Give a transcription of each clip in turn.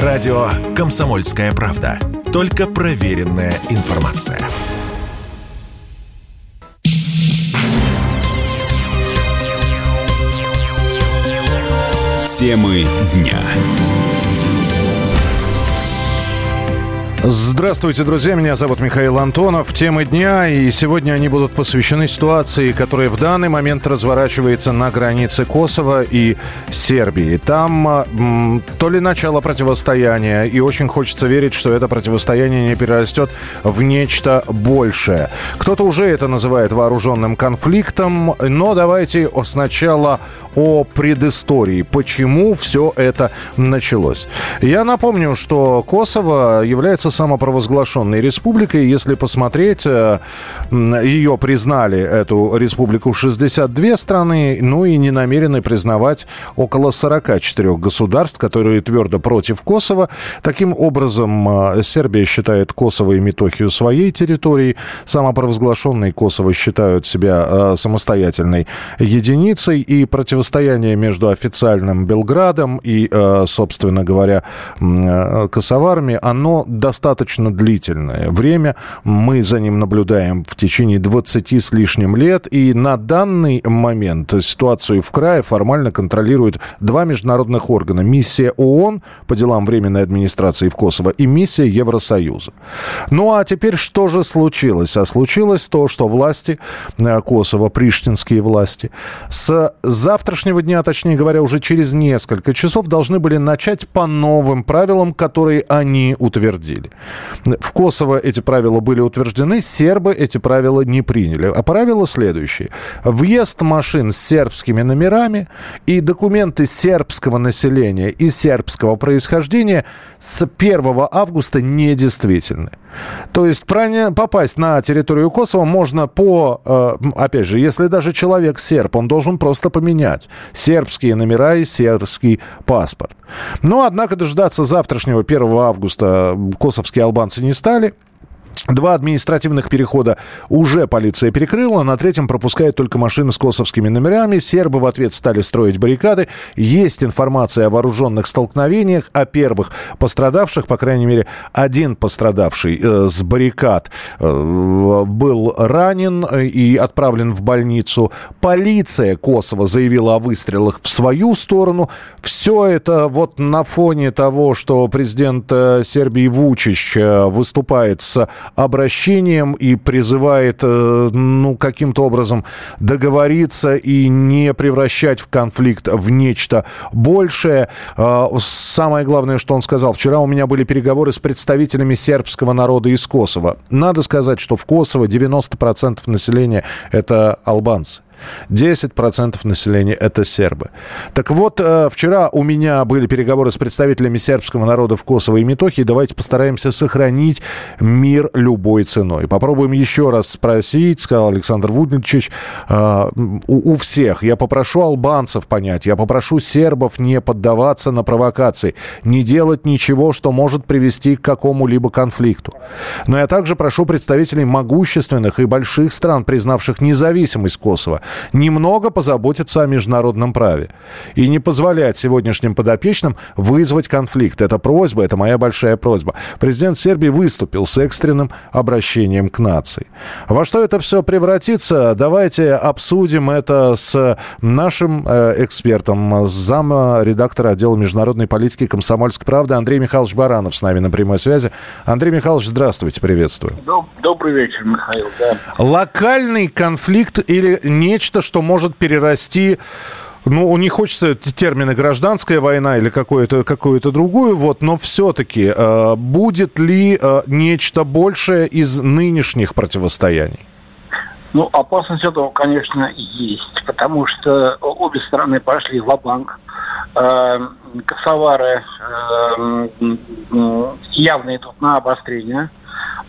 Радио «Комсомольская правда». Только проверенная информация. Темы дня. Здравствуйте, друзья. Меня зовут Михаил Антонов. Темы дня, и сегодня они будут посвящены ситуации, которая в данный момент разворачивается на границе Косово и Сербии. Там м, то ли начало противостояния, и очень хочется верить, что это противостояние не перерастет в нечто большее. Кто-то уже это называет вооруженным конфликтом, но давайте сначала о предыстории, почему все это началось. Я напомню, что Косово является самопровозглашенной республикой. Если посмотреть, э, ее признали, эту республику, 62 страны, ну и не намерены признавать около 44 государств, которые твердо против Косово. Таким образом, э, Сербия считает Косово и Метохию своей территорией. Самопровозглашенные Косово считают себя э, самостоятельной единицей. И противостояние между официальным Белградом и, собственно говоря, косоварами, оно достаточно достаточно длительное время. Мы за ним наблюдаем в течение 20 с лишним лет. И на данный момент ситуацию в крае формально контролируют два международных органа. Миссия ООН по делам Временной администрации в Косово и миссия Евросоюза. Ну а теперь что же случилось? А случилось то, что власти э, Косово, приштинские власти, с завтрашнего дня, точнее говоря, уже через несколько часов должны были начать по новым правилам, которые они утвердили. В Косово эти правила были утверждены, сербы эти правила не приняли. А правила следующие. Въезд машин с сербскими номерами и документы сербского населения и сербского происхождения с 1 августа недействительны. То есть попасть на территорию Косово можно по, э, опять же, если даже человек серб, он должен просто поменять сербские номера и сербский паспорт. Но, однако, дождаться завтрашнего 1 августа косовские албанцы не стали – Два административных перехода уже полиция перекрыла, на третьем пропускают только машины с косовскими номерами. Сербы в ответ стали строить баррикады. Есть информация о вооруженных столкновениях, о первых пострадавших, по крайней мере, один пострадавший э, с баррикад э, был ранен и отправлен в больницу. Полиция Косово заявила о выстрелах в свою сторону. Все это вот на фоне того, что президент э, Сербии Вучич э, выступает с обращением и призывает, э, ну, каким-то образом договориться и не превращать в конфликт в нечто большее. А, самое главное, что он сказал, вчера у меня были переговоры с представителями сербского народа из Косово. Надо сказать, что в Косово 90% населения это албанцы. 10% населения – это сербы. Так вот, э, вчера у меня были переговоры с представителями сербского народа в Косово и Метохии. Давайте постараемся сохранить мир любой ценой. Попробуем еще раз спросить, сказал Александр Вудничевич, э, у всех. Я попрошу албанцев понять, я попрошу сербов не поддаваться на провокации, не делать ничего, что может привести к какому-либо конфликту. Но я также прошу представителей могущественных и больших стран, признавших независимость Косово, немного позаботиться о международном праве и не позволять сегодняшним подопечным вызвать конфликт. Это просьба, это моя большая просьба. Президент Сербии выступил с экстренным обращением к нации. Во что это все превратится? Давайте обсудим это с нашим э, экспертом, зам редактора отдела международной политики комсомольской правды Андрей Михайлович Баранов с нами на прямой связи. Андрей Михайлович, здравствуйте, приветствую. Добрый вечер, Михаил. Да. Локальный конфликт или не нечто, что может перерасти ну, не хочется термины гражданская война или какую-то какую другую, вот, но все-таки э, будет ли э, нечто большее из нынешних противостояний? Ну, опасность этого, конечно, есть, потому что обе стороны пошли в банк э, Косовары э, явно идут на обострение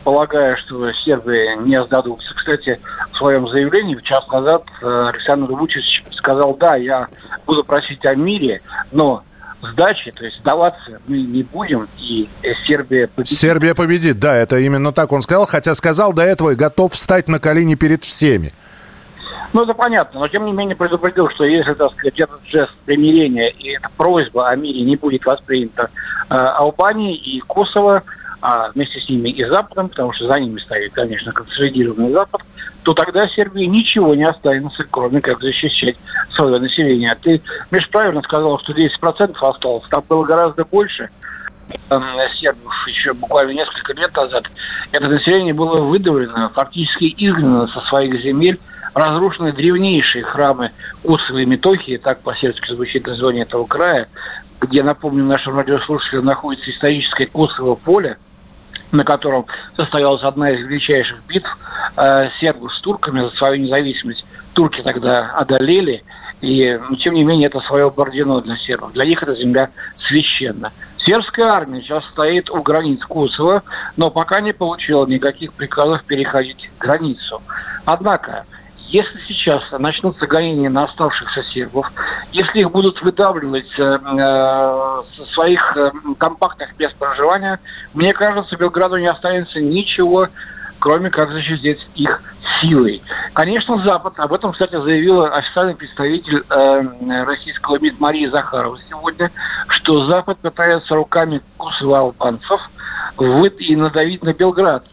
полагая, что сербы не сдадутся. Кстати, в своем заявлении час назад э, Александр Вучич сказал, да, я буду просить о мире, но сдачи, то есть сдаваться мы не будем, и Сербия победит. Сербия победит, да, это именно так он сказал, хотя сказал до этого и готов встать на колени перед всеми. Ну, это понятно, но тем не менее предупредил, что если, так сказать, этот жест примирения и эта просьба о мире не будет воспринята э, Албанией и Косово, а вместе с ними и Западом, потому что за ними стоит, конечно, консолидированный Запад, то тогда Сербии ничего не останется, кроме как защищать свое население. Ты, Миш, правильно сказал, что 10% осталось, там было гораздо больше сербов еще буквально несколько лет назад. Это население было выдавлено, фактически изгнано со своих земель, разрушены древнейшие храмы Косовой Метохии, так по-сербски звучит название этого края, где, напомню, нашим радиослушателям находится историческое Косово поле, на котором состоялась одна из величайших битв э, сербов с турками за свою независимость. Турки тогда одолели, и, ну, тем не менее, это свое бордино для сербов. Для них эта земля священна. Сербская армия сейчас стоит у границ Косово, но пока не получила никаких приказов переходить границу. Однако, если сейчас начнутся гонения на оставшихся сербов, если их будут выдавливать э, э, со своих э, компактных мест проживания, мне кажется, Белграду не останется ничего, кроме как защитить их силой. Конечно, Запад, об этом, кстати, заявила официальный представитель э, российского МИД Мария Захарова сегодня, что Запад пытается руками косово албанцев и надавить на Белград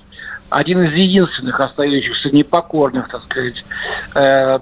один из единственных остающихся непокорных, так сказать, э,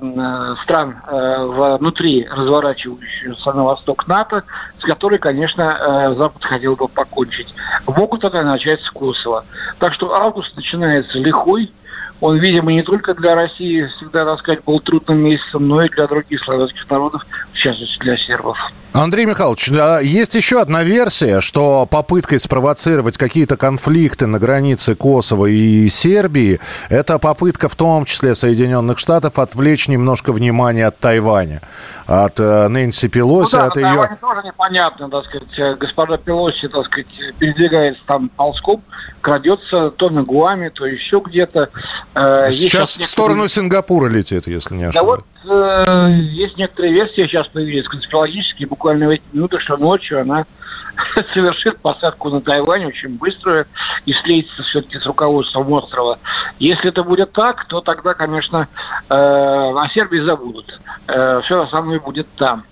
стран э, внутри разворачивающегося на восток НАТО, с которой, конечно, э, Запад хотел бы покончить. Могут это начать с Косово. Так что август начинается лихой, он, видимо, не только для России всегда, так сказать, был трудным месяцем, но и для других славянских народов, в частности для сербов. Андрей Михайлович, есть еще одна версия, что попыткой спровоцировать какие-то конфликты на границе Косово и Сербии, это попытка в том числе Соединенных Штатов отвлечь немножко внимания от Тайваня, от э, Нэнси Пелоси, ну, да, от ее... Тайване тоже непонятно, так сказать, э, господа Пелоси, так сказать, передвигается там ползком, крадется то на Гуаме, то еще где-то. Э, сейчас в сторону Сингапура летит, если не ошибаюсь. Да вот э, есть некоторые версии сейчас появились, конспирологические, буквально в эти минуты, что ночью она совершит посадку на Тайвань очень быструю и встретится все-таки с руководством острова. Если это будет так, то тогда, конечно, э, о Сербии забудут. Э, все основное будет там.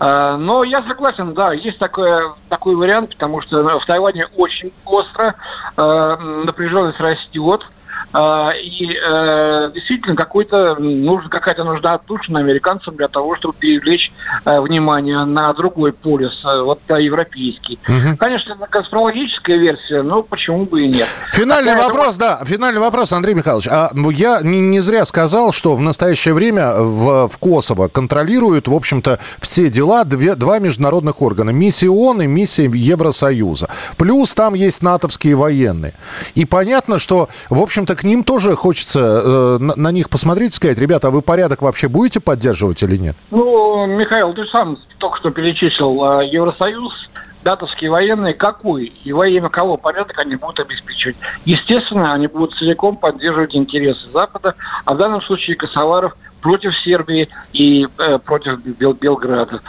Э, но я согласен, да, есть такой, такой вариант, потому что в Тайване очень остро, э, напряженность растет. А, и э, действительно какой-то нужен, какая-то нужда отпущена американцам для того, чтобы привлечь э, внимание на другой полюс, э, вот европейский. Угу. Конечно, это конспирологическая версия, но почему бы и нет. Финальный Хотя вопрос, это... да, финальный вопрос, Андрей Михайлович. А я не, не зря сказал, что в настоящее время в, в Косово контролируют, в общем-то, все дела две, два международных органа. Миссия ООН и миссия Евросоюза. Плюс там есть натовские военные. И понятно, что, в общем-то, к ним тоже хочется э, на, на них посмотреть и сказать, ребята, а вы порядок вообще будете поддерживать или нет? Ну, Михаил, ты сам только что перечислил э, Евросоюз, датовские военные, какой и во имя кого порядок они будут обеспечивать. Естественно, они будут целиком поддерживать интересы Запада, а в данном случае косоваров – против Сербии и э, против Бел Белграда.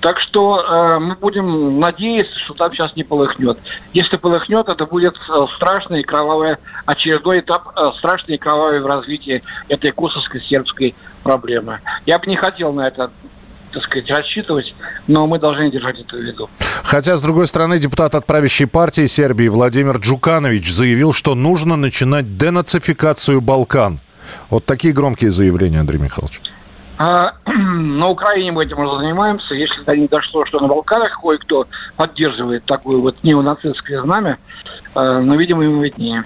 Так что э, мы будем надеяться, что там сейчас не полыхнет. Если полыхнет, это будет э, страшный кровавый очередной этап, э, страшный кровавый в развитии этой косовской сербской проблемы. Я бы не хотел на это так сказать, рассчитывать, но мы должны держать это в виду. Хотя, с другой стороны, депутат от правящей партии Сербии Владимир Джуканович заявил, что нужно начинать денацификацию Балкан. Вот такие громкие заявления, Андрей Михайлович. А, на Украине мы этим уже занимаемся. Если до них дошло, что на Балканах кое-кто поддерживает такое вот неонацистское знамя, э, но, видимо, ему виднее.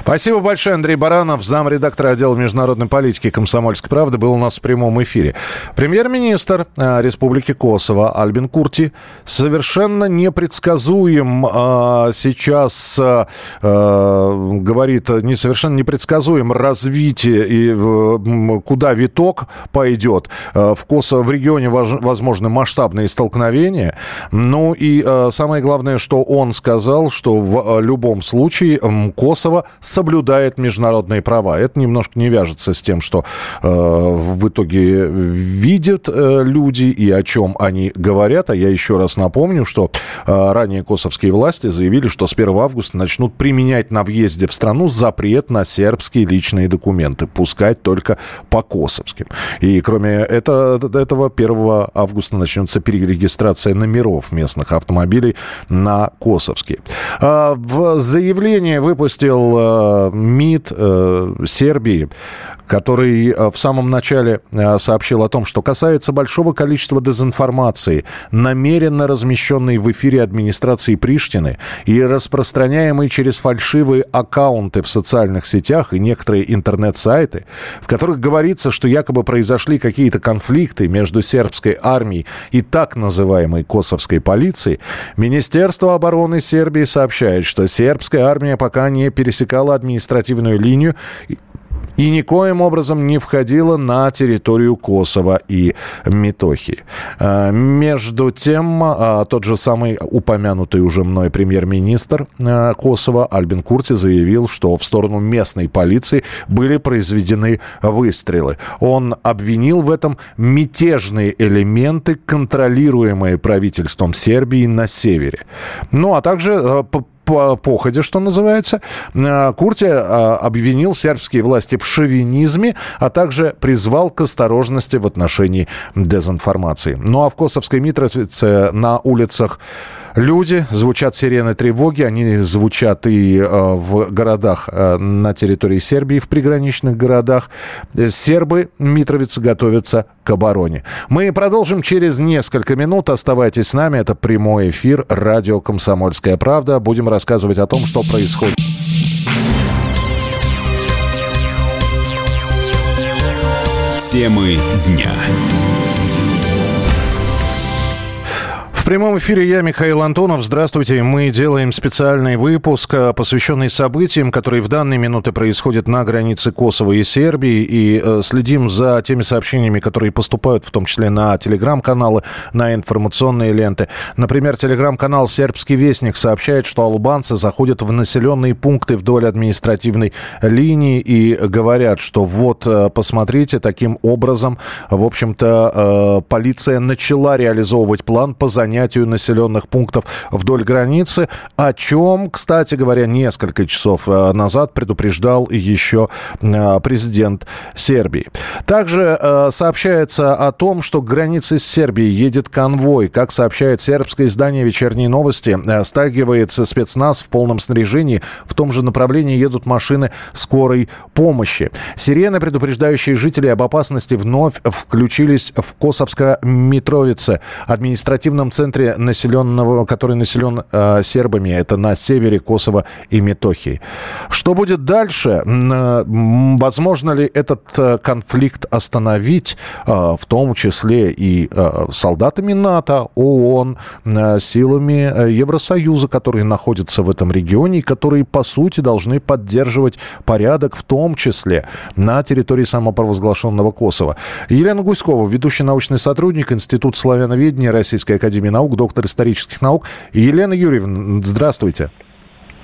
Спасибо большое, Андрей Баранов, замредактора отдела международной политики «Комсомольской правды», был у нас в прямом эфире. Премьер-министр э, Республики Косово Альбин Курти совершенно непредсказуем э, сейчас, э, говорит, не совершенно непредсказуем развитие и куда виток пойдет. В Косово, в регионе возможны масштабные столкновения. Ну и самое главное, что он сказал, что в любом случае Косово соблюдает международные права. Это немножко не вяжется с тем, что э, в итоге видят э, люди и о чем они говорят. А я еще раз напомню, что э, ранее косовские власти заявили, что с 1 августа начнут применять на въезде в страну запрет на сербские личные документы, пускать только по косовским. И кроме этого, этого 1 августа начнется перерегистрация номеров местных автомобилей на косовские. А, в заявлении выпустил МИД э, Сербии который э, в самом начале э, сообщил о том, что касается большого количества дезинформации, намеренно размещенной в эфире администрации Приштины и распространяемой через фальшивые аккаунты в социальных сетях и некоторые интернет-сайты, в которых говорится, что якобы произошли какие-то конфликты между сербской армией и так называемой косовской полицией, Министерство обороны Сербии сообщает, что сербская армия пока не пересекала административную линию и никоим образом не входила на территорию Косово и Метохи. А, между тем, а, тот же самый упомянутый уже мной премьер-министр а, Косово Альбин Курти заявил, что в сторону местной полиции были произведены выстрелы. Он обвинил в этом мятежные элементы, контролируемые правительством Сербии на севере. Ну, а также походе, что называется. Э, Курти э, обвинил сербские власти в шовинизме, а также призвал к осторожности в отношении дезинформации. Ну а в Косовской Митровице на улицах люди, звучат сирены тревоги, они звучат и э, в городах э, на территории Сербии, в приграничных городах. Сербы, Митровицы готовятся к обороне. Мы продолжим через несколько минут. Оставайтесь с нами. Это прямой эфир радио «Комсомольская правда». Будем рассказывать о том, что происходит. Темы дня. Прямом эфире я, Михаил Антонов. Здравствуйте. Мы делаем специальный выпуск, э, посвященный событиям, которые в данные минуты происходят на границе Косово и Сербии. И э, следим за теми сообщениями, которые поступают, в том числе на телеграм-каналы, на информационные ленты. Например, телеграм-канал «Сербский вестник» сообщает, что албанцы заходят в населенные пункты вдоль административной линии и говорят, что вот, э, посмотрите, таким образом, в общем-то, полиция начала реализовывать план по занятию занятию населенных пунктов вдоль границы, о чем, кстати говоря, несколько часов э, назад предупреждал еще э, президент Сербии. Также э, сообщается о том, что к границе с Сербией едет конвой. Как сообщает сербское издание «Вечерние новости», стагивается спецназ в полном снаряжении. В том же направлении едут машины скорой помощи. Сирены, предупреждающие жителей об опасности, вновь включились в Косовско-Митровице, административном центре центре населенного, который населен э, сербами, это на севере Косово и Метохии. Что будет дальше? Э, возможно ли этот э, конфликт остановить, э, в том числе и э, солдатами НАТО, ООН, э, силами э, Евросоюза, которые находятся в этом регионе и которые, по сути, должны поддерживать порядок, в том числе на территории самопровозглашенного Косово. Елена Гуськова, ведущий научный сотрудник Института славяноведения Российской Академии наук, доктор исторических наук. Елена Юрьевна, здравствуйте.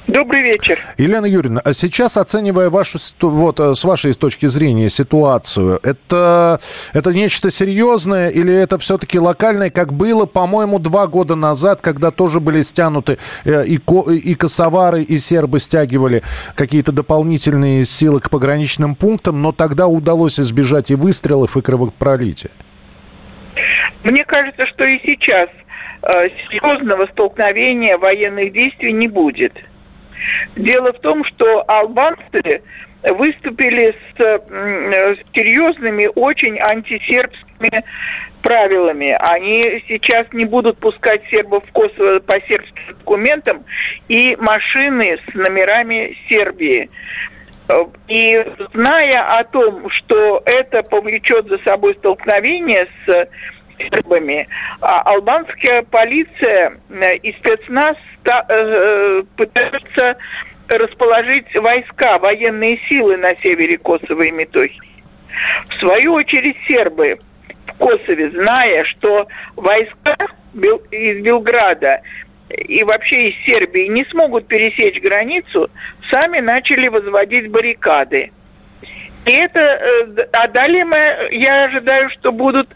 Добрый вечер. Елена Юрьевна, а сейчас оценивая вашу, вот, э, с вашей точки зрения ситуацию, это, это нечто серьезное или это все-таки локальное, как было, по-моему, два года назад, когда тоже были стянуты э, и, и косовары, и сербы стягивали какие-то дополнительные силы к пограничным пунктам, но тогда удалось избежать и выстрелов, и кровопролития? Мне кажется, что и сейчас серьезного столкновения военных действий не будет. Дело в том, что албанцы выступили с, с серьезными, очень антисербскими правилами. Они сейчас не будут пускать сербов в Косово по сербским документам и машины с номерами Сербии. И зная о том, что это повлечет за собой столкновение с сербами. А албанская полиция э, и спецназ э, пытаются расположить войска, военные силы на севере Косово и Метохии. В свою очередь сербы в Косове, зная, что войска из Белграда и вообще из Сербии не смогут пересечь границу, сами начали возводить баррикады. И это, э, а далее мы, я ожидаю, что будут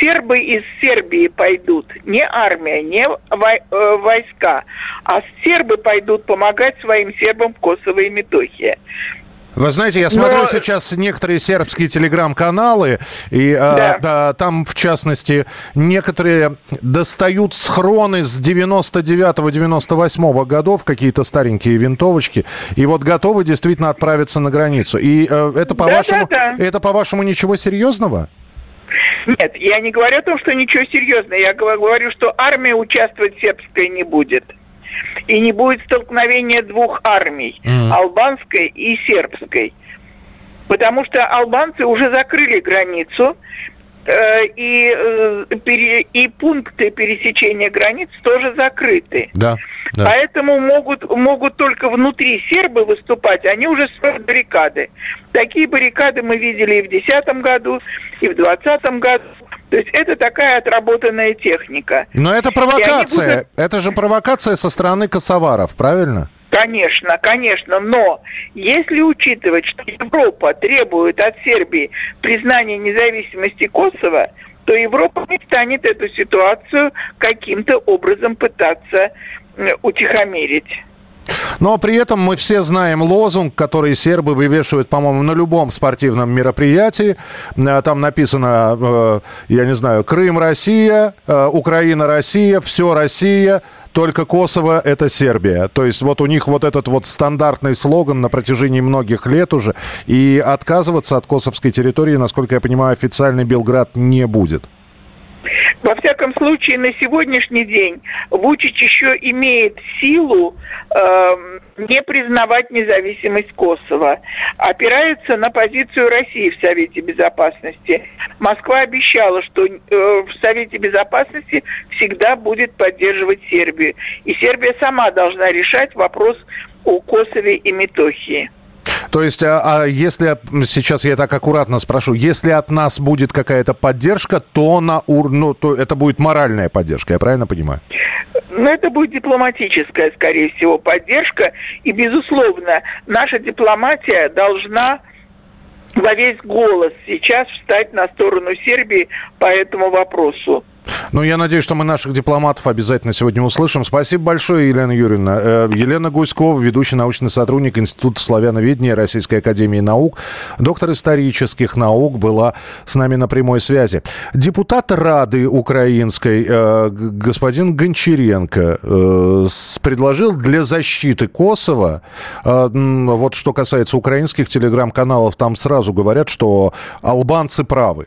сербы из Сербии пойдут, не армия, не э, войска, а сербы пойдут помогать своим сербам в Косово и Метохия. Вы знаете, я смотрю Но... сейчас некоторые сербские телеграм-каналы, и а, да. А, да, там, в частности, некоторые достают схроны с 99-98 годов, какие-то старенькие винтовочки, и вот готовы действительно отправиться на границу. И э, это, по-вашему, да, да, да. это, по-вашему, ничего серьезного? Нет, я не говорю о том, что ничего серьезного. Я говорю, что армия участвовать сербская не будет и не будет столкновения двух армий, mm. албанской и сербской. Потому что албанцы уже закрыли границу, и, э, и пункты пересечения границ тоже закрыты. Да, да. Поэтому могут, могут только внутри сербы выступать, они уже строят баррикады. Такие баррикады мы видели и в 2010 году, и в 2020 году. То есть это такая отработанная техника. Но это провокация. Будут... Это же провокация со стороны косоваров, правильно? Конечно, конечно, но если учитывать, что Европа требует от Сербии признания независимости Косово, то Европа не станет эту ситуацию каким-то образом пытаться утихомирить. Но при этом мы все знаем лозунг, который сербы вывешивают, по-моему, на любом спортивном мероприятии. Э, там написано, э, я не знаю, Крым Россия, э, Украина Россия, все Россия, только Косово – это Сербия. То есть вот у них вот этот вот стандартный слоган на протяжении многих лет уже. И отказываться от косовской территории, насколько я понимаю, официальный Белград не будет. Во всяком случае, на сегодняшний день Вучич еще имеет силу э, не признавать независимость Косово. Опирается на позицию России в Совете Безопасности. Москва обещала, что э, в Совете Безопасности всегда будет поддерживать Сербию. И Сербия сама должна решать вопрос о Косове и Метохии. То есть, а, а если, сейчас я так аккуратно спрошу, если от нас будет какая-то поддержка, то, на, ур, ну, то это будет моральная поддержка, я правильно понимаю? Ну, это будет дипломатическая, скорее всего, поддержка. И, безусловно, наша дипломатия должна во весь голос сейчас встать на сторону Сербии по этому вопросу. Ну, я надеюсь, что мы наших дипломатов обязательно сегодня услышим. Спасибо большое, Елена Юрьевна. Э, Елена Гуськова, ведущий научный сотрудник Института славяноведения Российской Академии Наук, доктор исторических наук, была с нами на прямой связи. Депутат Рады Украинской э, господин Гончаренко э, предложил для защиты Косово, вот что касается украинских телеграм-каналов, там сразу говорят, что албанцы правы.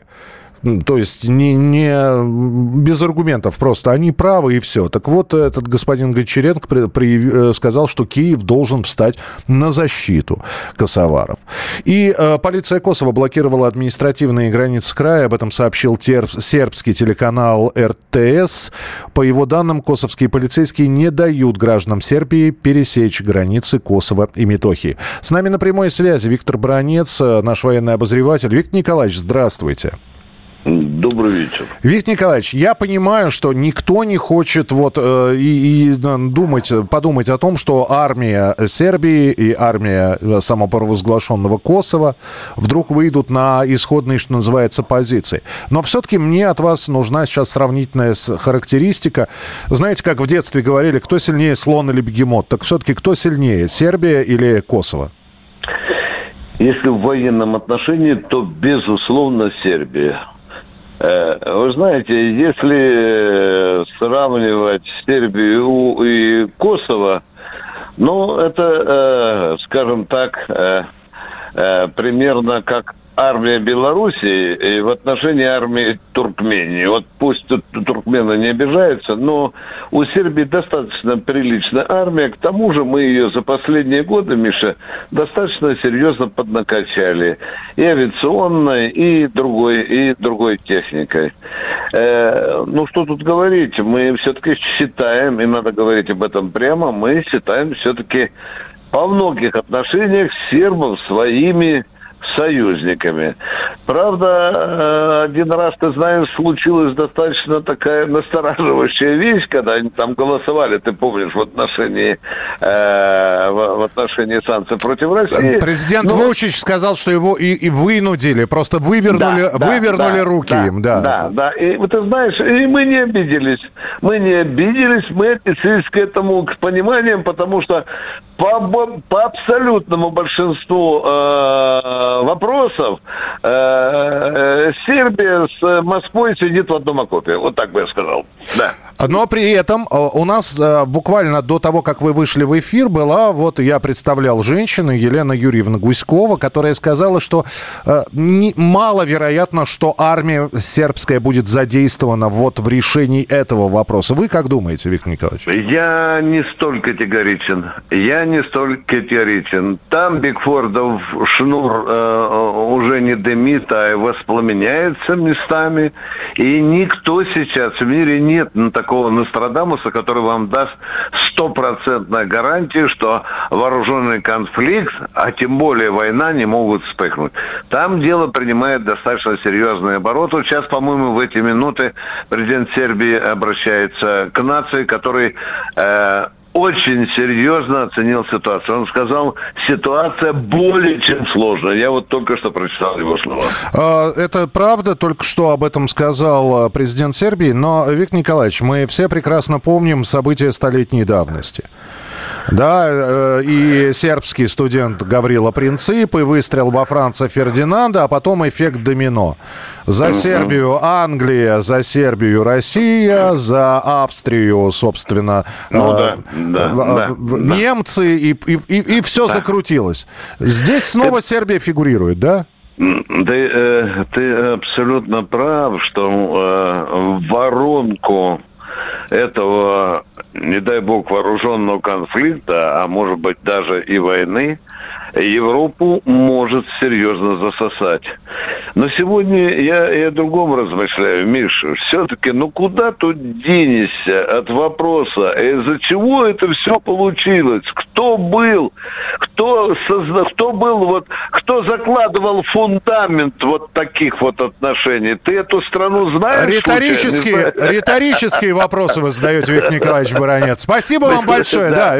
То есть не, не без аргументов просто. Они правы и все. Так вот, этот господин Гончаренко при, при, э, сказал, что Киев должен встать на защиту косоваров. И э, полиция Косово блокировала административные границы края. Об этом сообщил терп, сербский телеканал РТС. По его данным, косовские полицейские не дают гражданам Сербии пересечь границы Косово и Метохии. С нами на прямой связи Виктор Бронец, э, наш военный обозреватель. Виктор Николаевич, здравствуйте. Добрый вечер. Виктор Николаевич, я понимаю, что никто не хочет вот э, и, и думать, подумать о том, что армия Сербии и армия самопровозглашенного Косово вдруг выйдут на исходные, что называется, позиции. Но все-таки мне от вас нужна сейчас сравнительная характеристика. Знаете, как в детстве говорили, кто сильнее, слон или бегемот? Так все-таки кто сильнее, Сербия или Косово? Если в военном отношении, то, безусловно, Сербия. Э, вы знаете, если э, сравнивать Сербию и Косово, ну, это, э, скажем так, примерно как армия Белоруссии и в отношении армии Туркмении. Вот пусть тут туркмены не обижаются, но у Сербии достаточно приличная армия. К тому же мы ее за последние годы, Миша, достаточно серьезно поднакачали. И авиационной, и другой, и другой техникой. Э, ну, что тут говорить? Мы все-таки считаем, и надо говорить об этом прямо, мы считаем все-таки по многих отношениях сербов своими союзниками. Правда, э, один раз, ты знаешь, случилась достаточно такая настораживающая вещь, когда они там голосовали, ты помнишь, в отношении, э, в, отношении санкций против России. Президент Но... Вучич сказал, что его и, и вынудили, просто вывернули, да, вывернули да, руки да, им, да. Да, да. И ты знаешь, и мы не обиделись. Мы не обиделись, мы отнеслись к этому к пониманиям, потому что по, по абсолютному большинству э, вопросов э, э, Сербия с Москвой сидит в одном окопе. Вот так бы я сказал. Да. Но при этом э, у нас буквально до того, как вы вышли в эфир, была, вот я представлял женщину, Елена Юрьевна Гуськова, которая сказала, что не, маловероятно, что армия сербская будет задействована вот в решении этого вопроса. Вы как думаете, Виктор Николаевич? Я не столь категоричен. Я не столь категоричен. Там Бигфордов шнур уже не дымит, а воспламеняется местами. И никто сейчас в мире нет такого Нострадамуса, который вам даст стопроцентную гарантию, что вооруженный конфликт, а тем более война, не могут вспыхнуть. Там дело принимает достаточно серьезный оборот. Вот сейчас, по-моему, в эти минуты президент Сербии обращается к нации, который э, очень серьезно оценил ситуацию. Он сказал, ситуация более чем сложная. Я вот только что прочитал его слова. А, это правда, только что об этом сказал а, президент Сербии. Но, Виктор Николаевич, мы все прекрасно помним события столетней давности. Да, э, и сербский студент Гаврила Принцип, и выстрел во Франца Фердинанда, а потом эффект домино. За Сербию Англия, за Сербию Россия, за Австрию, собственно, ну, э, да, да, да, немцы, и, и, и, и все да. закрутилось. Здесь снова Это... Сербия фигурирует, да? Ты, э, ты абсолютно прав, что э, воронку этого, не дай бог, вооруженного конфликта, а может быть даже и войны, Европу может серьезно засосать. Но сегодня я и о другом размышляю, Миша. Все-таки, ну куда тут денешься от вопроса, из-за чего это все получилось? Кто был? Кто, созда... кто был вот, кто закладывал фундамент вот таких вот отношений? Ты эту страну знаешь? Риторические, риторические вопросы вы задаете, Виктор Николаевич Баранец. Спасибо вам большое. Да,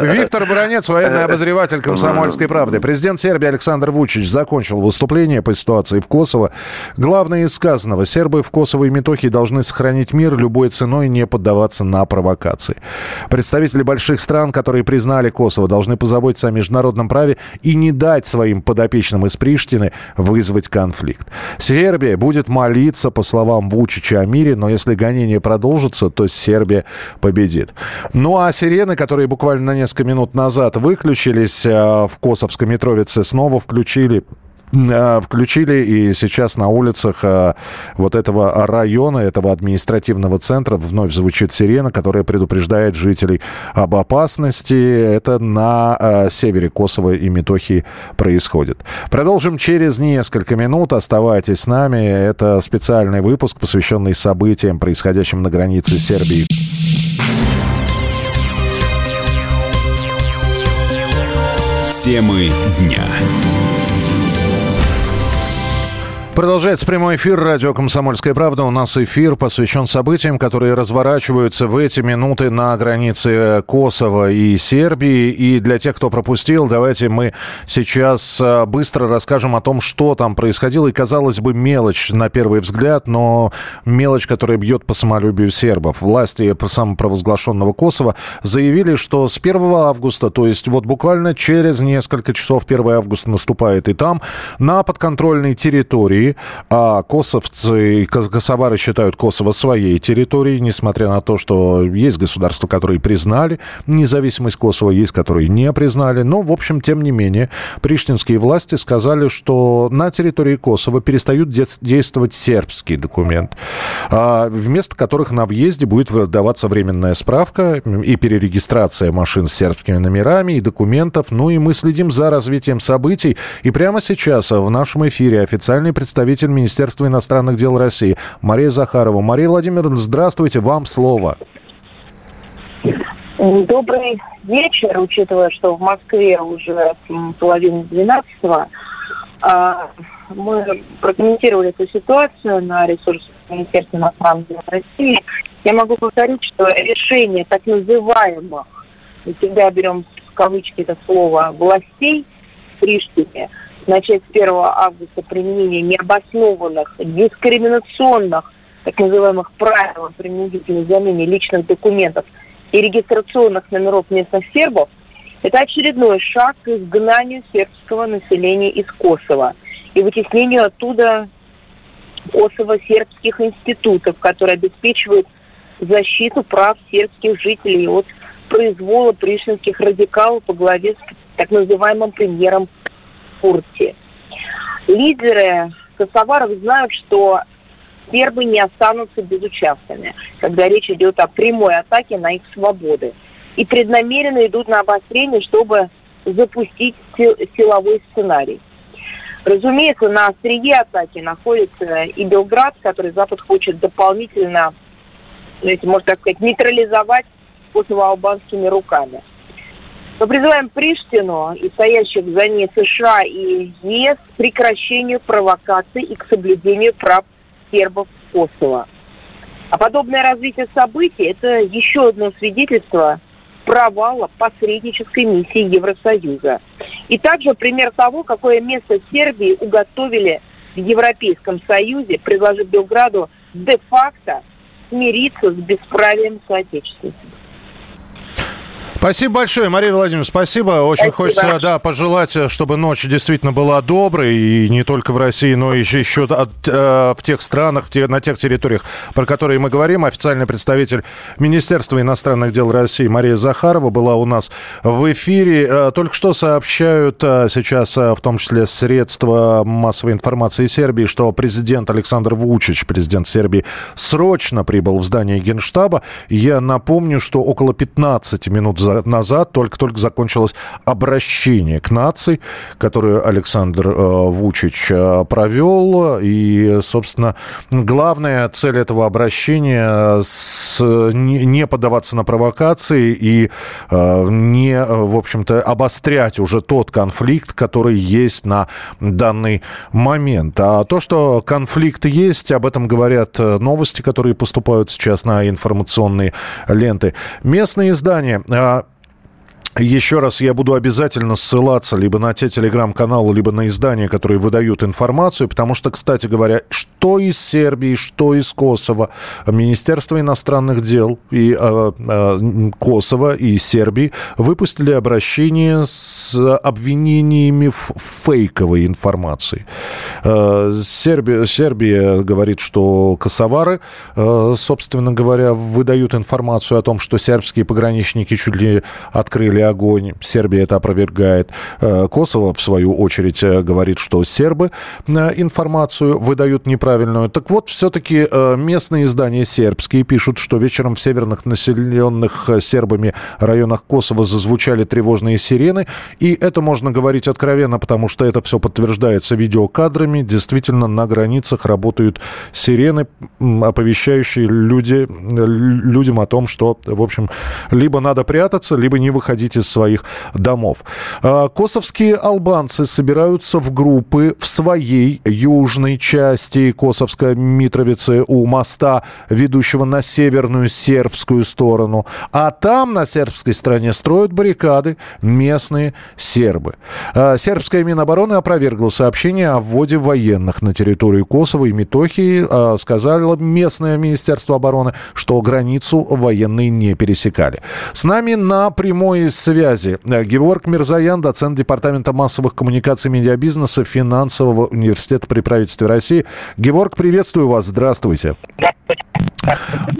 Виктор Баранец, военный обозреватель комсомольской правды. Президент Сербии Александр Вучич закончил выступление по ситуации в Косово. Главное из сказанного. Сербы в Косово и Метохии должны сохранить мир любой ценой и не поддаваться на провокации. Представители больших стран, которые признали Косово, должны позаботиться о международном праве и не дать своим подопечным из Приштины вызвать конфликт. Сербия будет молиться, по словам Вучича, о мире, но если гонение продолжится, то Сербия победит. Ну а сирены, которые буквально на несколько минут назад выключились э, в Косовской Митровице снова включили включили, и сейчас на улицах а, вот этого района, этого административного центра вновь звучит сирена, которая предупреждает жителей об опасности. Это на а, севере Косово и Метохии происходит. Продолжим через несколько минут. Оставайтесь с нами. Это специальный выпуск, посвященный событиям, происходящим на границе Сербии. Темы дня. Продолжается прямой эфир радио «Комсомольская правда». У нас эфир посвящен событиям, которые разворачиваются в эти минуты на границе Косово и Сербии. И для тех, кто пропустил, давайте мы сейчас а, быстро расскажем о том, что там происходило. И, казалось бы, мелочь на первый взгляд, но мелочь, которая бьет по самолюбию сербов. Власти самопровозглашенного Косово заявили, что с 1 августа, то есть вот буквально через несколько часов 1 августа наступает и там, на подконтрольной территории а косовцы и косовары считают Косово своей территорией, несмотря на то, что есть государства, которые признали независимость Косово, есть, которые не признали. Но, в общем, тем не менее, приштинские власти сказали, что на территории Косово перестают действовать сербский документ, а вместо которых на въезде будет выдаваться временная справка и перерегистрация машин с сербскими номерами и документов. Ну и мы следим за развитием событий. И прямо сейчас в нашем эфире официальный представитель представитель Министерства иностранных дел России Мария Захарова. Мария Владимировна, здравствуйте, вам слово. Добрый вечер, учитывая, что в Москве уже половина двенадцатого. А, мы прокомментировали эту ситуацию на ресурсе Министерства иностранных дел России. Я могу повторить, что решение так называемых, мы всегда берем в кавычки это слово, властей в Приштине, начать с 1 августа применение необоснованных, дискриминационных, так называемых правил принудительной замене личных документов и регистрационных номеров местных сербов, это очередной шаг к изгнанию сербского населения из Косово и вытеснению оттуда Косово-сербских институтов, которые обеспечивают защиту прав сербских жителей от произвола пришлинских радикалов по главе с так называемым премьером Курти. Лидеры косоваров знают, что сербы не останутся безучастными, когда речь идет о прямой атаке на их свободы. И преднамеренно идут на обострение, чтобы запустить силовой сценарий. Разумеется, на острие атаки находится и Белград, который Запад хочет дополнительно, ну, если можно так сказать, нейтрализовать косово-албанскими руками. Мы призываем Приштину и стоящих за ней США и ЕС к прекращению провокаций и к соблюдению прав сербов Косово. А подобное развитие событий – это еще одно свидетельство провала посреднической миссии Евросоюза. И также пример того, какое место Сербии уготовили в Европейском Союзе, предложив Белграду де-факто смириться с бесправием соотечественников. Спасибо большое, Мария Владимировна, спасибо. Очень спасибо. хочется, да, пожелать, чтобы ночь действительно была доброй, и не только в России, но еще, еще от, э, в тех странах, в те, на тех территориях, про которые мы говорим. Официальный представитель Министерства иностранных дел России Мария Захарова была у нас в эфире. Э, только что сообщают э, сейчас, э, в том числе средства массовой информации Сербии, что президент Александр Вучич, президент Сербии, срочно прибыл в здание Генштаба. Я напомню, что около 15 минут назад только-только закончилось обращение к нации, которое Александр э, Вучич э, провел. И, собственно, главная цель этого обращения с, не, поддаваться на провокации и э, не, в общем-то, обострять уже тот конфликт, который есть на данный момент. А то, что конфликт есть, об этом говорят новости, которые поступают сейчас на информационные ленты. Местные издания еще раз я буду обязательно ссылаться либо на те телеграм-каналы, либо на издания, которые выдают информацию, потому что, кстати говоря, что из Сербии, что из Косово, Министерство иностранных дел и э, э, Косово и Сербии выпустили обращение с обвинениями в фейковой информации. Э, Сербия, Сербия говорит, что косовары, э, собственно говоря, выдают информацию о том, что сербские пограничники чуть ли открыли огонь. Сербия это опровергает. Э, Косово, в свою очередь, э, говорит, что сербы э, информацию выдают неправильную. Так вот, все-таки местные издания сербские пишут, что вечером в северных населенных сербами районах Косово зазвучали тревожные сирены. И это можно говорить откровенно, потому что это все подтверждается видеокадрами. Действительно, на границах работают сирены, оповещающие люди, людям о том, что, в общем, либо надо прятаться, либо не выходить выходить из своих домов. А, косовские албанцы собираются в группы в своей южной части Косовской Митровицы у моста, ведущего на северную сербскую сторону. А там, на сербской стороне, строят баррикады местные сербы. А, сербская Минобороны опровергла сообщение о вводе военных на территорию Косово и Метохии. А, сказали местное Министерство обороны, что границу военные не пересекали. С нами на прямой связи. Э, Георг Мирзаян, доцент Департамента массовых коммуникаций медиабизнеса Финансового университета при правительстве России. Георг, приветствую вас. Здравствуйте.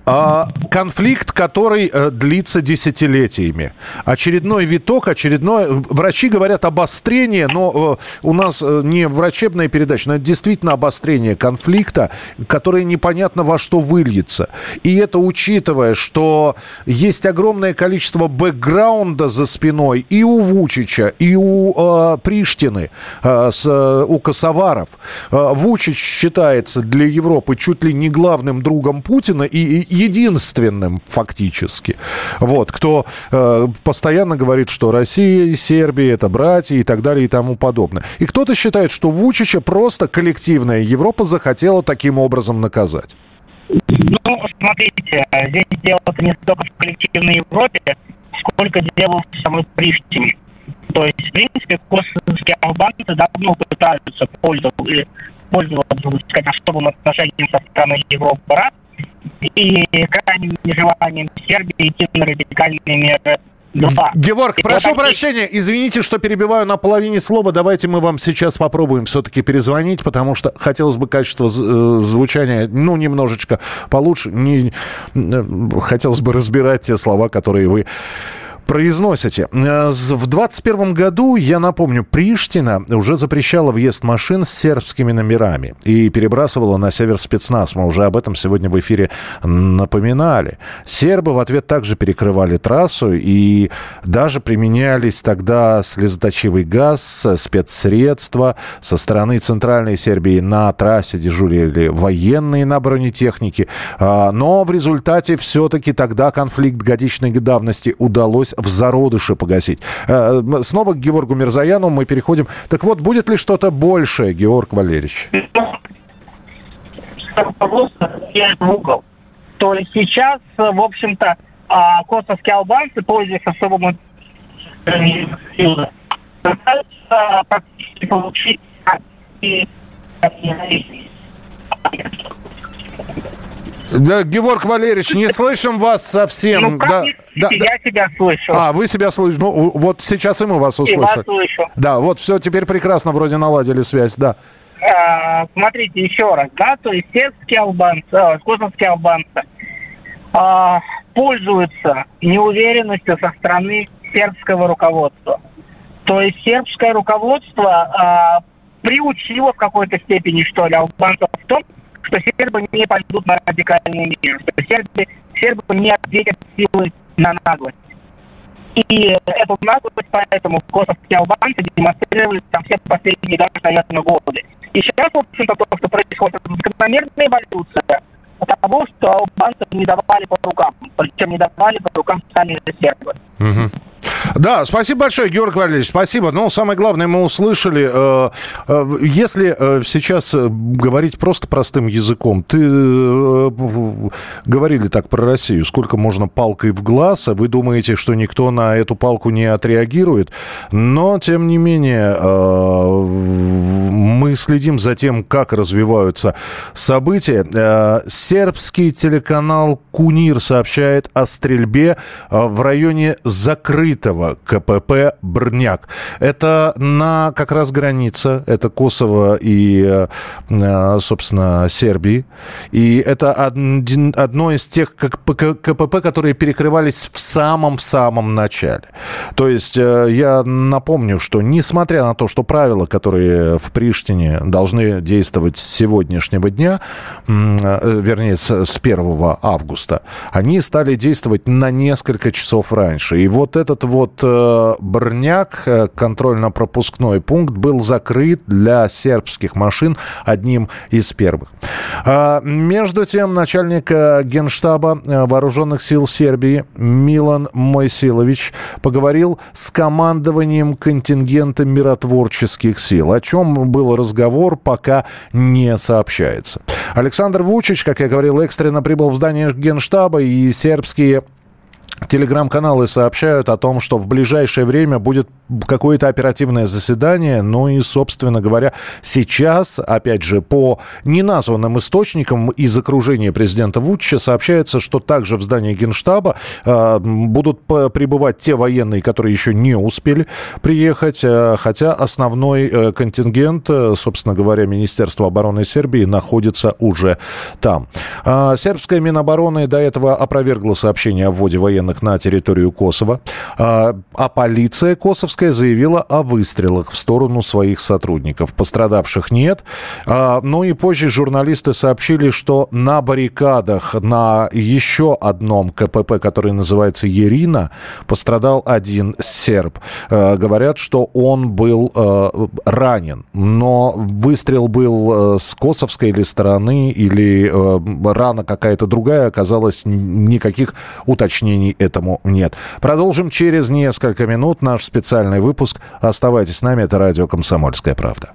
А, конфликт, который э, длится десятилетиями. Очередной виток, очередной... Врачи говорят обострение, но э, у нас э, не врачебная передача, но это действительно обострение конфликта, которое непонятно во что выльется. И это учитывая, что есть огромное количество бэкграунда за спиной и у Вучича, и у э, Приштины, э, с, э, у Косоваров. Э, Вучич считается для Европы чуть ли не главным другом Путина, Путина и единственным фактически. Вот, кто э, постоянно говорит, что Россия и Сербия это братья и так далее и тому подобное. И кто-то считает, что Вучича просто коллективная Европа захотела таким образом наказать. Ну, смотрите, здесь дело-то не столько в коллективной Европе, сколько дело в самой Приштине. То есть, в принципе, косовские албанцы давно пытаются пользоваться, пользоваться сказать, особым отношением со стороны Европы раз, и крайним нежеланием Сербии идти на радикальные меры Два. Георг, и прошу вот прощения, извините, что перебиваю на половине слова. Давайте мы вам сейчас попробуем все-таки перезвонить, потому что хотелось бы качество э, звучания, ну, немножечко получше. Не, э, хотелось бы разбирать те слова, которые вы произносите. Э, в 2021 году, я напомню, Приштина уже запрещала въезд машин с сербскими номерами и перебрасывала на север спецназ. Мы уже об этом сегодня в эфире напоминали. Сербы в ответ также перекрывали трассу и даже применялись тогда слезоточивый газ, спецсредства. Со стороны Центральной Сербии на трассе дежурили военные на бронетехнике. А, но в результате все-таки тогда конфликт годичной давности удалось в зародыше погасить. Э, снова к Георгу Мирзаяну мы переходим. Так вот, будет ли что-то большее, Георг Валерьевич? То есть сейчас, в общем-то, а, косовские албанцы, пользуясь особым получить да, Георг Валерьевич, не слышим вас совсем. Ну, как да, да, я да. себя слышу. А, вы себя слышите. Ну, вот сейчас и мы вас услышали. И вас слышу. Да, вот все, теперь прекрасно вроде наладили связь, да. А, смотрите, еще раз, да, то есть сербские албанцы, а, косовские албанцы а, пользуются неуверенностью со стороны сербского руководства. То есть сербское руководство а, приучило в какой-то степени, что ли, албанцев в том, что сербы не пойдут на радикальные меры, что сербы, сербы не ответят силой на наглость. И эту наглость поэтому косовские албанцы демонстрируют там все последние даже, наверное, годы. И сейчас, в общем-то, то, что происходит, это закономерная эволюция того, что албанцы не давали по рукам. Причем не давали по рукам сами. Угу. Да, спасибо большое, Георг Валерьевич, спасибо. Ну, самое главное, мы услышали. Э, э, если э, сейчас говорить просто простым языком, ты говорили так про Россию, сколько можно палкой в глаз, а вы думаете, что никто на эту палку не отреагирует. Но, тем не менее, мы следим за тем, как развиваются события. Сербский телеканал «Кунир» сообщает о стрельбе в районе закрытого КПП «Брняк». Это на как раз граница, это Косово и, э, собственно, Сербии. И это одно из тех КПП, которые перекрывались в самом-самом начале. То есть э, я напомню, что несмотря на то, что правила, которые в Приштине должны действовать с сегодняшнего дня, э, вернее, с 1 августа, они стали действовать на несколько часов раньше. И вот этот вот вот э, Брняк, э, контрольно-пропускной пункт, был закрыт для сербских машин одним из первых. А, между тем, начальник э, Генштаба э, Вооруженных сил Сербии Милан Мойсилович поговорил с командованием контингента миротворческих сил. О чем был разговор, пока не сообщается. Александр Вучич, как я говорил, экстренно прибыл в здание Генштаба, и сербские Телеграм-каналы сообщают о том, что в ближайшее время будет какое-то оперативное заседание. Ну и, собственно говоря, сейчас, опять же, по неназванным источникам из окружения президента Вучича сообщается, что также в здании Генштаба э, будут прибывать те военные, которые еще не успели приехать, э, хотя основной э, контингент, э, собственно говоря, Министерства обороны Сербии находится уже там. Э, сербская Минобороны до этого опровергла сообщение о вводе военных военных на территорию Косово, а, а полиция косовская заявила о выстрелах в сторону своих сотрудников. Пострадавших нет. А, ну и позже журналисты сообщили, что на баррикадах на еще одном КПП, который называется Ерина, пострадал один серб. А, говорят, что он был ранен, но выстрел был с косовской или стороны, или рана какая-то другая, оказалось, никаких уточнений этому нет. Продолжим через несколько минут наш специальный выпуск. Оставайтесь с нами, это радио «Комсомольская правда».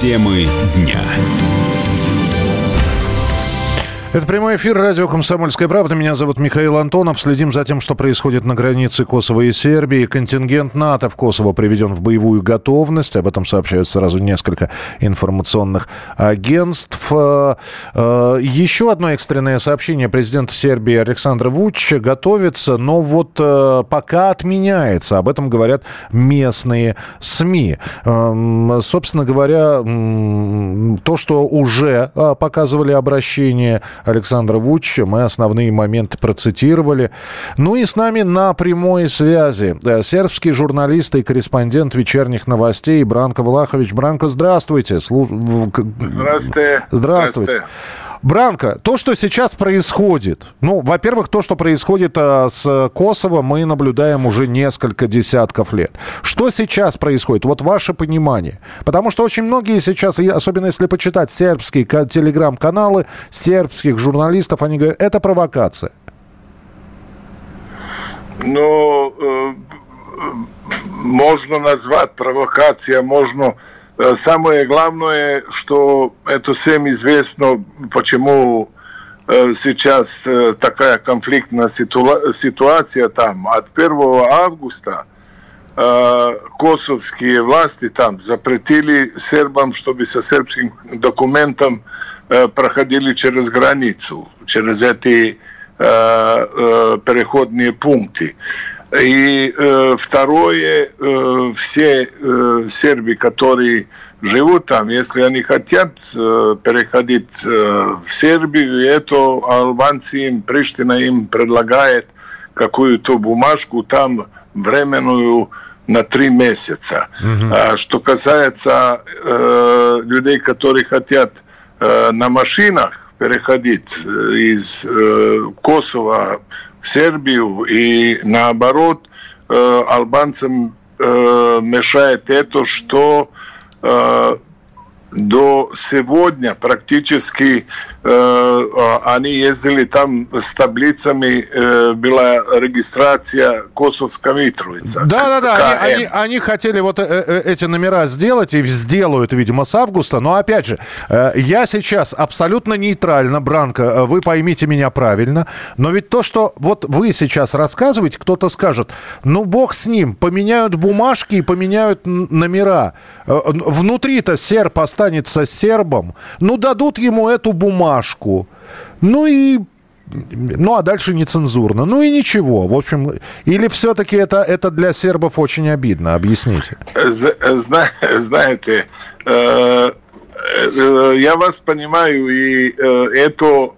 Темы дня. Это прямой эфир радио «Комсомольская правда». Меня зовут Михаил Антонов. Следим за тем, что происходит на границе Косово и Сербии. Контингент НАТО в Косово приведен в боевую готовность. Об этом сообщают сразу несколько информационных агентств. Э, э, еще одно экстренное сообщение. Президент Сербии Александр Вуч готовится, но вот э, пока отменяется. Об этом говорят местные СМИ. Эм, собственно говоря, то, что уже показывали обращение Александра Вучича. Мы основные моменты процитировали. Ну и с нами на прямой связи э, сербский журналист и корреспондент вечерних новостей Бранко Влахович. Бранко, здравствуйте. Здравствуйте. Здравствуйте. Бранко, то, что сейчас происходит, ну, во-первых, то, что происходит а, с Косово, мы наблюдаем уже несколько десятков лет. Что сейчас происходит? Вот ваше понимание. Потому что очень многие сейчас, особенно если почитать сербские телеграм-каналы, сербских журналистов, они говорят, это провокация. Ну, э, можно назвать провокацией, можно Э, самое главное, что это всем известно, почему э, сейчас э, такая конфликтная ситуация там. От 1 августа косовские власти там запретили сербам, чтобы со сербским документом проходили через границу, через эти переходные пункты. И э, второе, э, все э, сербы, которые живут там, если они хотят э, переходить э, в Сербию, это албанцы им, Приштина им предлагает какую-то бумажку там временную на три месяца. Mm-hmm. А что касается э, людей, которые хотят э, на машинах переходить э, из э, Косово в Сербию и наоборот э, албанцам э, мешает это, что э, до сегодня практически они ездили там с таблицами, была регистрация Косовская Митровица. Да, да, да, они, они, они хотели вот э, э, эти номера сделать и сделают, видимо, с августа, но опять же, э, я сейчас абсолютно нейтрально, Бранко, вы поймите меня правильно, но ведь то, что вот вы сейчас рассказываете, кто-то скажет, ну бог с ним, поменяют бумажки и поменяют номера. Внутри-то серп останется сербом, ну, дадут ему эту бумажку. Ну и ну, а дальше нецензурно. Ну и ничего. В общем, или все-таки это, это для сербов очень обидно? Объясните. Зна, знаете, э, э, я вас понимаю, и э, это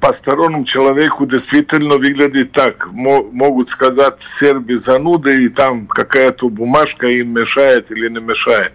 постороннему человеку действительно выглядит так. Могут сказать серби зануды, и там какая-то бумажка им мешает или не мешает.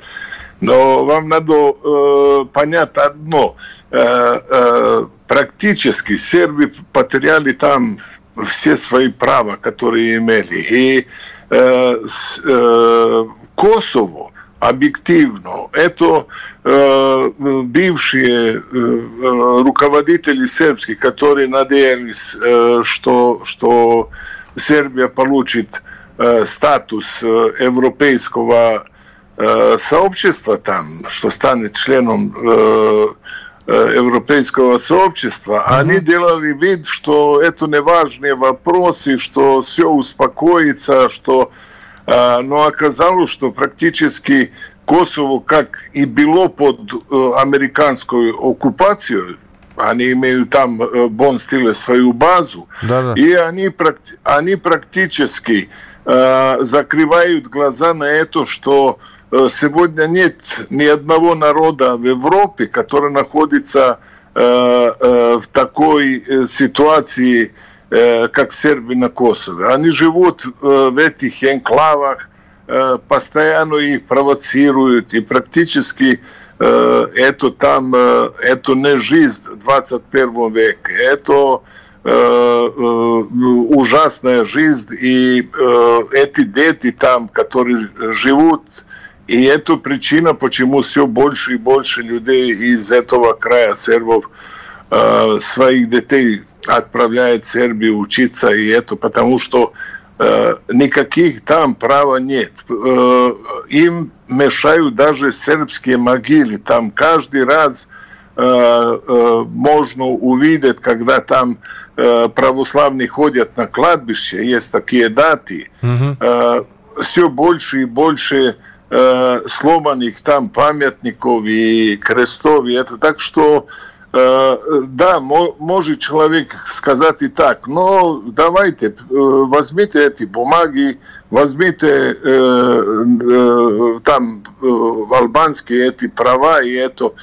Но вам надо э, понять одно. Э, э, практически сербы потеряли там все свои права, которые имели. И э, с, э, Косово объективно это э, бывшие э, руководители сербские, которые надеялись, э, что, что Сербия получит э, статус э, европейского Э, сообщества там, что станет членом э, э, европейского сообщества, mm-hmm. они делали вид, что это не важные вопросы, что все успокоится, что но оказалось, что практически Косово, как и было под американской оккупацией, они имеют там Бон стиле свою базу, Да-да. и они, они практически э, закрывают глаза на это, что э, сегодня нет ни одного народа в Европе, который находится в такой ситуации, как сербы на Косове. Они живут в этих энклавах, постоянно их провоцируют, и практически это там, это не жизнь в 21 веке, это Э, э, ужасная жизнь, и э, эти дети там, которые живут, и это причина, почему все больше и больше людей из этого края сербов своих детей отправляет в Сербию учиться, и это потому что никаких там права нет. Им мешают даже сербские могилы. Там каждый раз можно увидеть, когда там Э, православные ходят на кладбище, есть такие даты, угу. все больше и больше э, сломанных там памятников и крестов. И это так что да, может человек сказать и так, но давайте, возьмите эти бумаги, возьмите там албанские эти права и это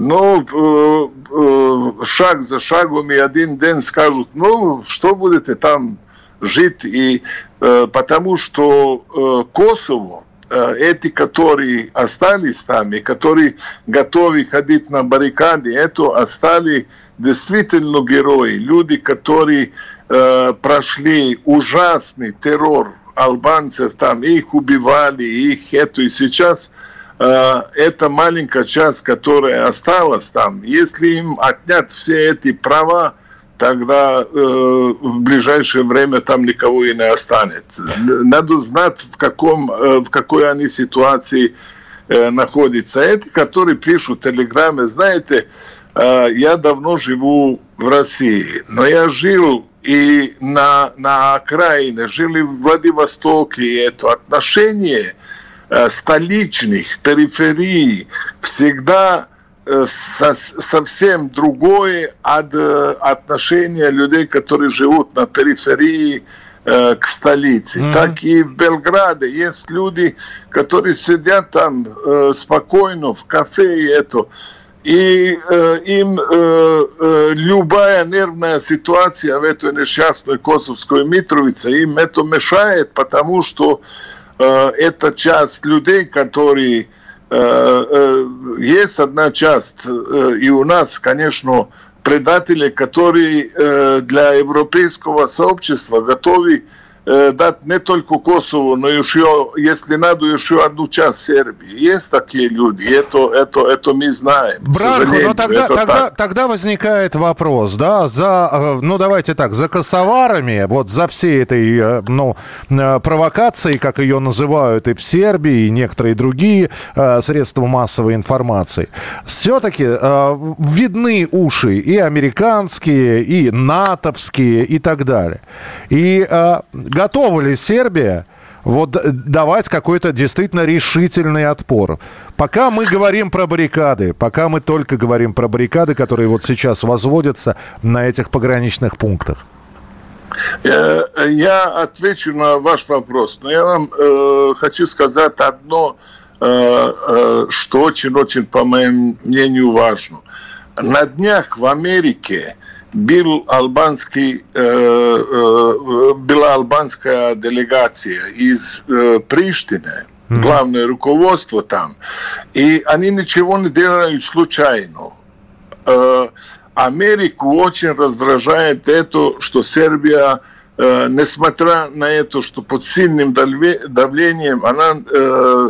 ну, э, э, шаг за шагом, и один день скажут, ну, что будете там жить, и э, потому что Косово, эти, которые остались там, и которые готовы ходить на баррикады, это остались действительно герои, люди, которые прошли ужасный террор албанцев, там их убивали, их это, и сейчас Э, эта маленькая часть, которая осталась там, если им отнять все эти права, тогда э, в ближайшее время там никого и не останется. Надо знать, в, каком, э, в какой они ситуации э, находятся. Эти, которые пишут в Телеграме, знаете, э, я давно живу в России, но я жил и на, на окраине, жили в Владивостоке, и это отношение – Э, столичных периферий всегда э, совсем другое от э, отношения людей, которые живут на периферии к столице. Mm-hmm. Так и в Белграде есть люди, которые сидят там спокойно в кафе и это. И э, им э, э, любая нервная ситуация в этой несчастной Косовской Митровице им это мешает, потому что Э, это часть людей, которые э, э, есть одна часть, и у нас, конечно, предатели, которые для европейского сообщества готовы Э, дать не только Косово, но еще, если надо, еще одну часть Сербии. Есть такие люди, это, это, это мы знаем. Бранко, но тогда, тогда, тогда возникает вопрос, да, за, э, ну давайте так, за косоварами, вот за всей этой, э, ну, провокацией, как ее называют и в Сербии, и некоторые другие э, средства массовой информации, все-таки э, видны уши и американские, и натовские, и так далее. И э, готова ли Сербия вот давать какой-то действительно решительный отпор. Пока мы говорим про баррикады, пока мы только говорим про баррикады, которые вот сейчас возводятся на этих пограничных пунктах. Я, я отвечу на ваш вопрос, но я вам э, хочу сказать одно, э, э, что очень-очень, по моему мнению, важно. На днях в Америке был албанский, э, э, была албанская делегация из э, Приштины, главное руководство там, и они ничего не делают случайно. Америку очень раздражает это, что Сербия, несмотря на это, что под сильным давлением, она,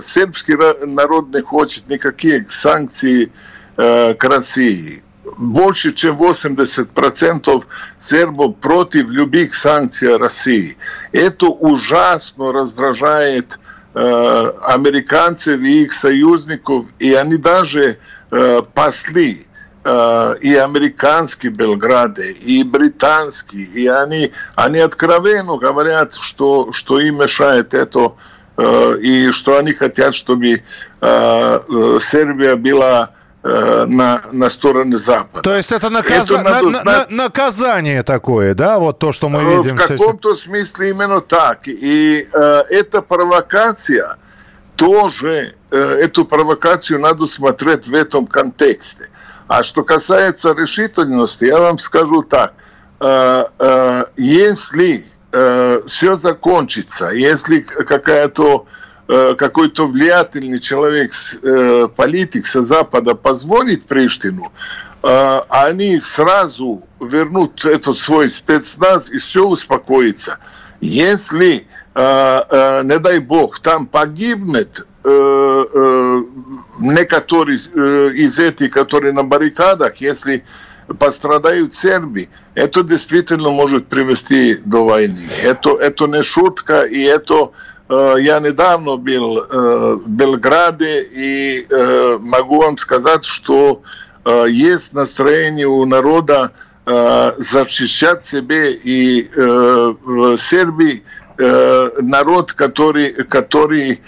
сербский народ не хочет никаких санкций к России больше, чем 80% сербов против любых санкций России. Это ужасно раздражает э, американцев и их союзников, и они даже э, пасли э, и американские Белграды, и британские, и они, они откровенно говорят, что, что им мешает это, э, и что они хотят, чтобы э, Сербия была на, на стороны Запада. То есть это, наказ... это на, знать... на, наказание такое, да, вот то, что мы э, видим? В каком-то смысле именно так. И э, эта провокация тоже э, эту провокацию надо смотреть в этом контексте. А что касается решительности, я вам скажу так. Э, э, если э, все закончится, если какая-то э, какой-то влиятельный человек, э, политик со Запада позвонит Приштину, э, они сразу вернут этот свой спецназ и все успокоится. Если, э, э, не дай бог, там погибнет э, э, некоторые э, из этих, которые на баррикадах, если пострадают серби, это действительно может привести до войны. Это, это не шутка, и это э, я недавно был в Белграде, и могу вам сказать, что есть настроение у народа э, защищать себе, и э, в Сербии э, народ, который, который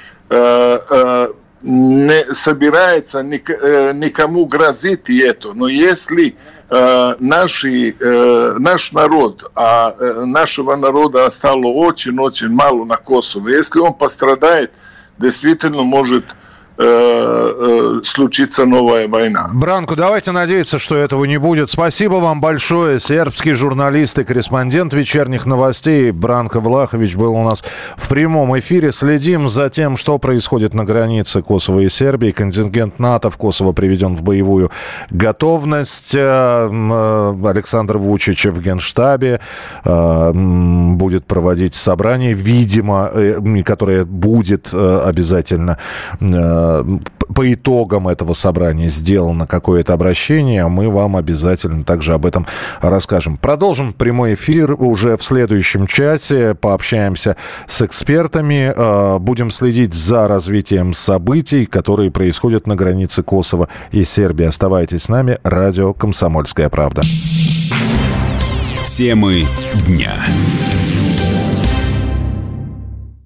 не собирается э, никому грозить это. Но если э, наши, э, наш народ, а э, нашего народа стало очень-очень мало на Косово, если он пострадает, действительно может случится новая война. Бранку, давайте надеяться, что этого не будет. Спасибо вам большое. Сербский журналист и корреспондент вечерних новостей Бранко Влахович был у нас в прямом эфире. Следим за тем, что происходит на границе Косово и Сербии. Контингент НАТО в Косово приведен в боевую готовность. Э, Александр Вучич в Генштабе будет проводить собрание, видимо, которое будет обязательно Э, по итогам этого собрания сделано какое-то обращение, мы вам обязательно также об этом расскажем. Продолжим прямой эфир уже в следующем часе. Пообщаемся с экспертами. Э, будем следить за развитием событий, которые происходят на границе Косово и Сербии. Оставайтесь с нами. Радио «Комсомольская правда». Темы дня.